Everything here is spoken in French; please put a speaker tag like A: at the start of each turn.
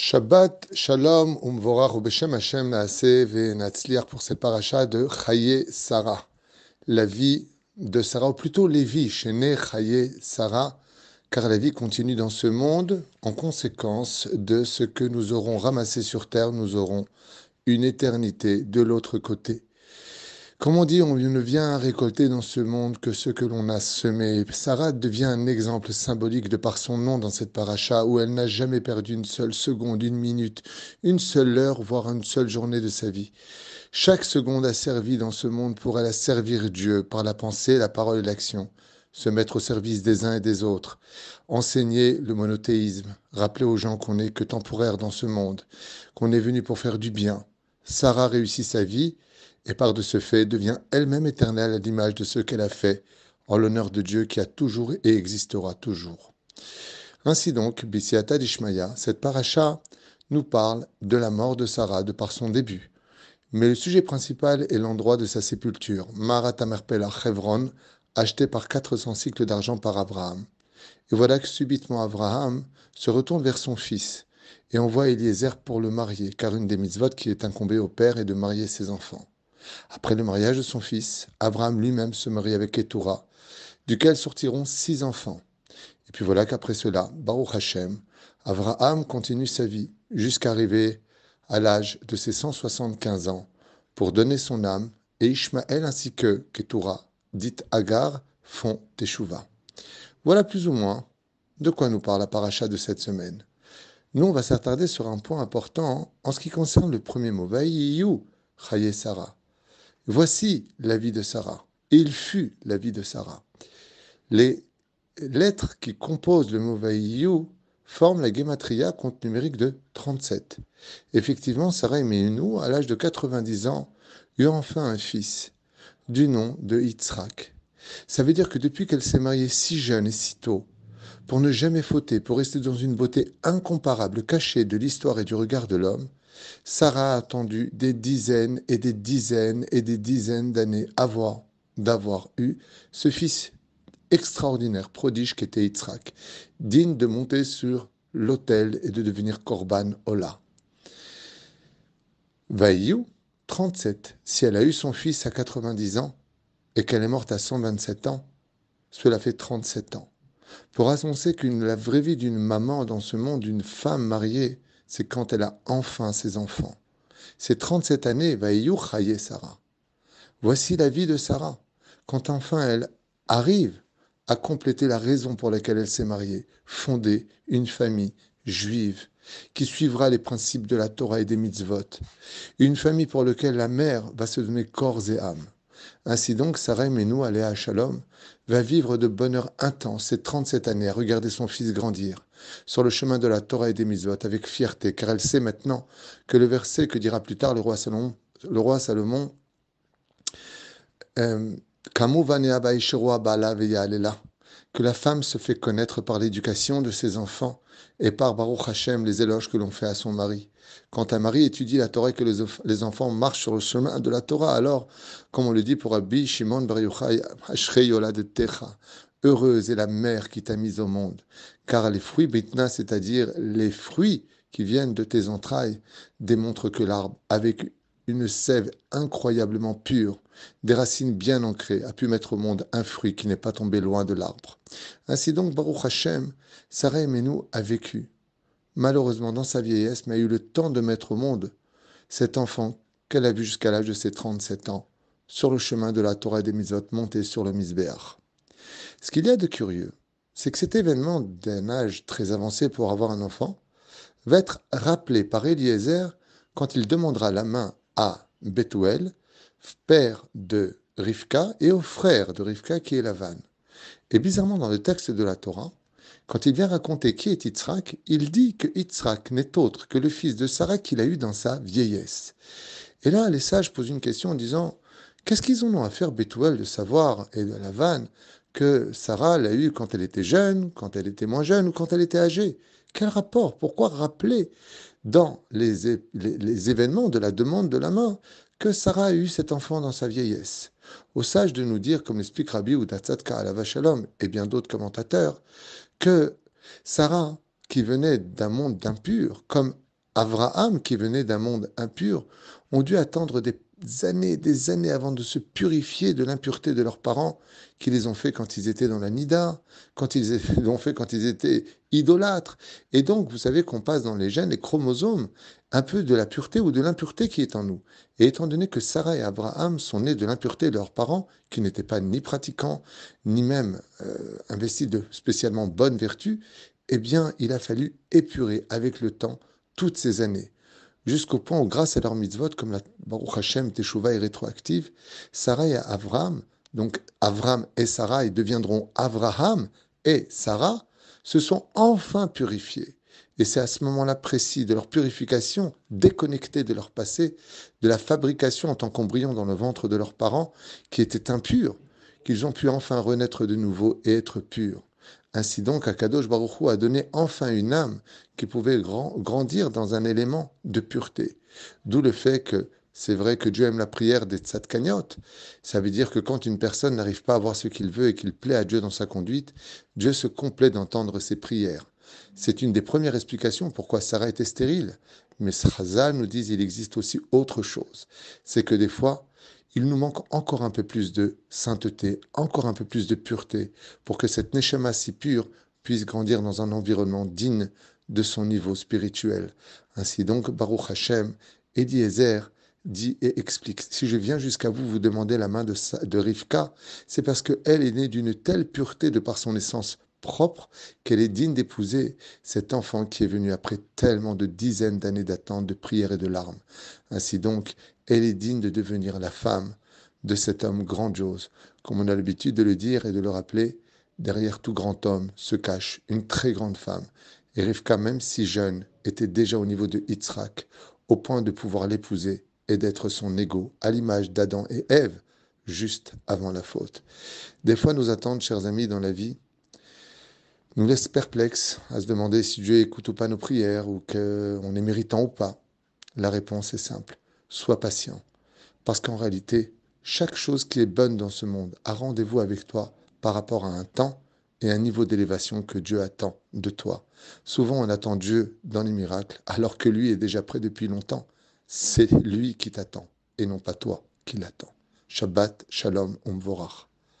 A: Shabbat Shalom Umvorach Ubeshem Hashem Naase Venatzliar pour cette paracha de Chaye Sarah, la vie de Sarah, ou plutôt Lévi, Shene Chaye Sarah, car la vie continue dans ce monde. En conséquence de ce que nous aurons ramassé sur terre, nous aurons une éternité de l'autre côté. Comme on dit, on ne vient récolter dans ce monde que ce que l'on a semé. Sarah devient un exemple symbolique de par son nom dans cette paracha où elle n'a jamais perdu une seule seconde, une minute, une seule heure, voire une seule journée de sa vie. Chaque seconde a servi dans ce monde pour elle à servir Dieu par la pensée, la parole et l'action, se mettre au service des uns et des autres, enseigner le monothéisme, rappeler aux gens qu'on n'est que temporaire dans ce monde, qu'on est venu pour faire du bien. Sarah réussit sa vie et par de ce fait devient elle-même éternelle à l'image de ce qu'elle a fait, en l'honneur de Dieu qui a toujours et existera toujours. Ainsi donc, Bissiata d'Ishmaïa, cette paracha nous parle de la mort de Sarah de par son début. Mais le sujet principal est l'endroit de sa sépulture, Marat Amerpel Chevron, acheté par 400 cycles d'argent par Abraham. Et voilà que subitement Abraham se retourne vers son fils et envoie Eliezer pour le marier, car une des mitzvot qui est incombée au père est de marier ses enfants. Après le mariage de son fils, Abraham lui-même se marie avec Ketura, duquel sortiront six enfants. Et puis voilà qu'après cela, Baruch Hashem, Abraham continue sa vie jusqu'à arriver à l'âge de ses 175 ans pour donner son âme, et Ishmaël ainsi que Ketura, dite Agar, font Teshuvah. Voilà plus ou moins de quoi nous parle la paracha de cette semaine. Nous, on va s'attarder sur un point important en ce qui concerne le premier mot, Chaye Sarah. Voici la vie de Sarah. Il fut la vie de Sarah. Les lettres qui composent le mot Vaïyu forment la gematria compte numérique de 37. Effectivement, Sarah Emeinou, à l'âge de 90 ans, eut enfin un fils, du nom de Yitzhak. Ça veut dire que depuis qu'elle s'est mariée si jeune et si tôt, pour ne jamais fauter, pour rester dans une beauté incomparable, cachée de l'histoire et du regard de l'homme, Sarah a attendu des dizaines et des dizaines et des dizaines d'années avant d'avoir eu ce fils extraordinaire, prodige qu'était Yitzhak, digne de monter sur l'autel et de devenir Korban Ola. Vaïou, 37, si elle a eu son fils à 90 ans et qu'elle est morte à 127 ans, cela fait 37 ans. Pour annoncer qu'une la vraie vie d'une maman dans ce monde, d'une femme mariée, c'est quand elle a enfin ses enfants. C'est 37 années, Vaïou Sarah. Voici la vie de Sarah, quand enfin elle arrive à compléter la raison pour laquelle elle s'est mariée, fonder une famille juive qui suivra les principes de la Torah et des mitzvot, une famille pour laquelle la mère va se donner corps et âme. Ainsi donc, Sarah Menou, à Shalom, va vivre de bonheur intense ces 37 années à regarder son fils grandir sur le chemin de la Torah et des mitzvot avec fierté, car elle sait maintenant que le verset que dira plus tard le roi Salomon, le roi Salomon euh, que la femme se fait connaître par l'éducation de ses enfants et par Baruch Hashem, les éloges que l'on fait à son mari. Quand un mari étudie la Torah et que les, enfants marchent sur le chemin de la Torah, alors, comme on le dit pour Rabbi Shimon Bar Yochai, de Techa, heureuse est la mère qui t'a mise au monde, car les fruits bitna, c'est-à-dire les fruits qui viennent de tes entrailles, démontrent que l'arbre, avec une sève incroyablement pure, des racines bien ancrées, a pu mettre au monde un fruit qui n'est pas tombé loin de l'arbre. Ainsi donc, Baruch Hashem, Sarah Menou a vécu, malheureusement dans sa vieillesse, mais a eu le temps de mettre au monde cet enfant qu'elle a vu jusqu'à l'âge de ses 37 ans, sur le chemin de la Torah des Mizot, monté sur le Misbéach. Ce qu'il y a de curieux, c'est que cet événement d'un âge très avancé pour avoir un enfant va être rappelé par Eliezer quand il demandera la main à Bethuel, père de Rivka, et au frère de Rivka qui est Lavan. Et bizarrement, dans le texte de la Torah, quand il vient raconter qui est Yitzhak, il dit que Yitzhak n'est autre que le fils de Sarah qu'il a eu dans sa vieillesse. Et là, les sages posent une question en disant Qu'est-ce qu'ils ont à faire, Bethuel, de savoir et de Lavan que Sarah l'a eu quand elle était jeune, quand elle était moins jeune ou quand elle était âgée? Quel rapport? Pourquoi rappeler dans les, événements de la demande de la main que Sarah a eu cet enfant dans sa vieillesse. Au sage de nous dire, comme l'explique Rabbi ou à la Vachalom et bien d'autres commentateurs, que Sarah, qui venait d'un monde d'impur, comme Abraham, qui venait d'un monde impur, ont dû attendre des années, des années avant de se purifier de l'impureté de leurs parents, qui les ont fait quand ils étaient dans la Nida, quand ils l'ont fait quand ils étaient idolâtres. Et donc, vous savez qu'on passe dans les gènes, les chromosomes, un peu de la pureté ou de l'impureté qui est en nous. Et étant donné que Sarah et Abraham sont nés de l'impureté de leurs parents, qui n'étaient pas ni pratiquants, ni même euh, investis de spécialement bonnes vertus, eh bien, il a fallu épurer avec le temps toutes ces années jusqu'au point où, grâce à leur mitzvot, comme la Baruch Hashem Teshuvah est rétroactive, Sarah et Avram, donc Avram et Sarah, ils deviendront Avraham et Sarah, se sont enfin purifiés. Et c'est à ce moment-là précis de leur purification, déconnectés de leur passé, de la fabrication en tant qu'embryon dans le ventre de leurs parents, qui étaient impurs, qu'ils ont pu enfin renaître de nouveau et être purs. Ainsi donc, Akadosh Baruch Hu a donné enfin une âme qui pouvait grandir dans un élément de pureté. D'où le fait que c'est vrai que Dieu aime la prière des tzadkaniot. Ça veut dire que quand une personne n'arrive pas à voir ce qu'il veut et qu'il plaît à Dieu dans sa conduite, Dieu se complaît d'entendre ses prières. C'est une des premières explications pourquoi Sarah était stérile. Mais Sraza nous dit qu'il existe aussi autre chose. C'est que des fois, il nous manque encore un peu plus de sainteté, encore un peu plus de pureté, pour que cette Neshama si pure puisse grandir dans un environnement digne de son niveau spirituel. Ainsi donc, Baruch Hashem, Ezer dit et explique. Si je viens jusqu'à vous vous demander la main de, de Rivka, c'est parce qu'elle est née d'une telle pureté de par son essence propre qu'elle est digne d'épouser cet enfant qui est venu après tellement de dizaines d'années d'attente, de prières et de larmes. Ainsi donc, elle est digne de devenir la femme de cet homme grandiose. Comme on a l'habitude de le dire et de le rappeler, derrière tout grand homme se cache une très grande femme. Et Rivka, même si jeune, était déjà au niveau de Yitzhak, au point de pouvoir l'épouser et d'être son égo, à l'image d'Adam et Ève, juste avant la faute. Des fois, nous attendent, chers amis, dans la vie, nous laisse perplexes à se demander si Dieu écoute ou pas nos prières ou qu'on est méritant ou pas. La réponse est simple. Sois patient. Parce qu'en réalité, chaque chose qui est bonne dans ce monde a rendez-vous avec toi par rapport à un temps et un niveau d'élévation que Dieu attend de toi. Souvent, on attend Dieu dans les miracles, alors que lui est déjà prêt depuis longtemps. C'est lui qui t'attend, et non pas toi qui l'attends. Shabbat, Shalom, Umvorach.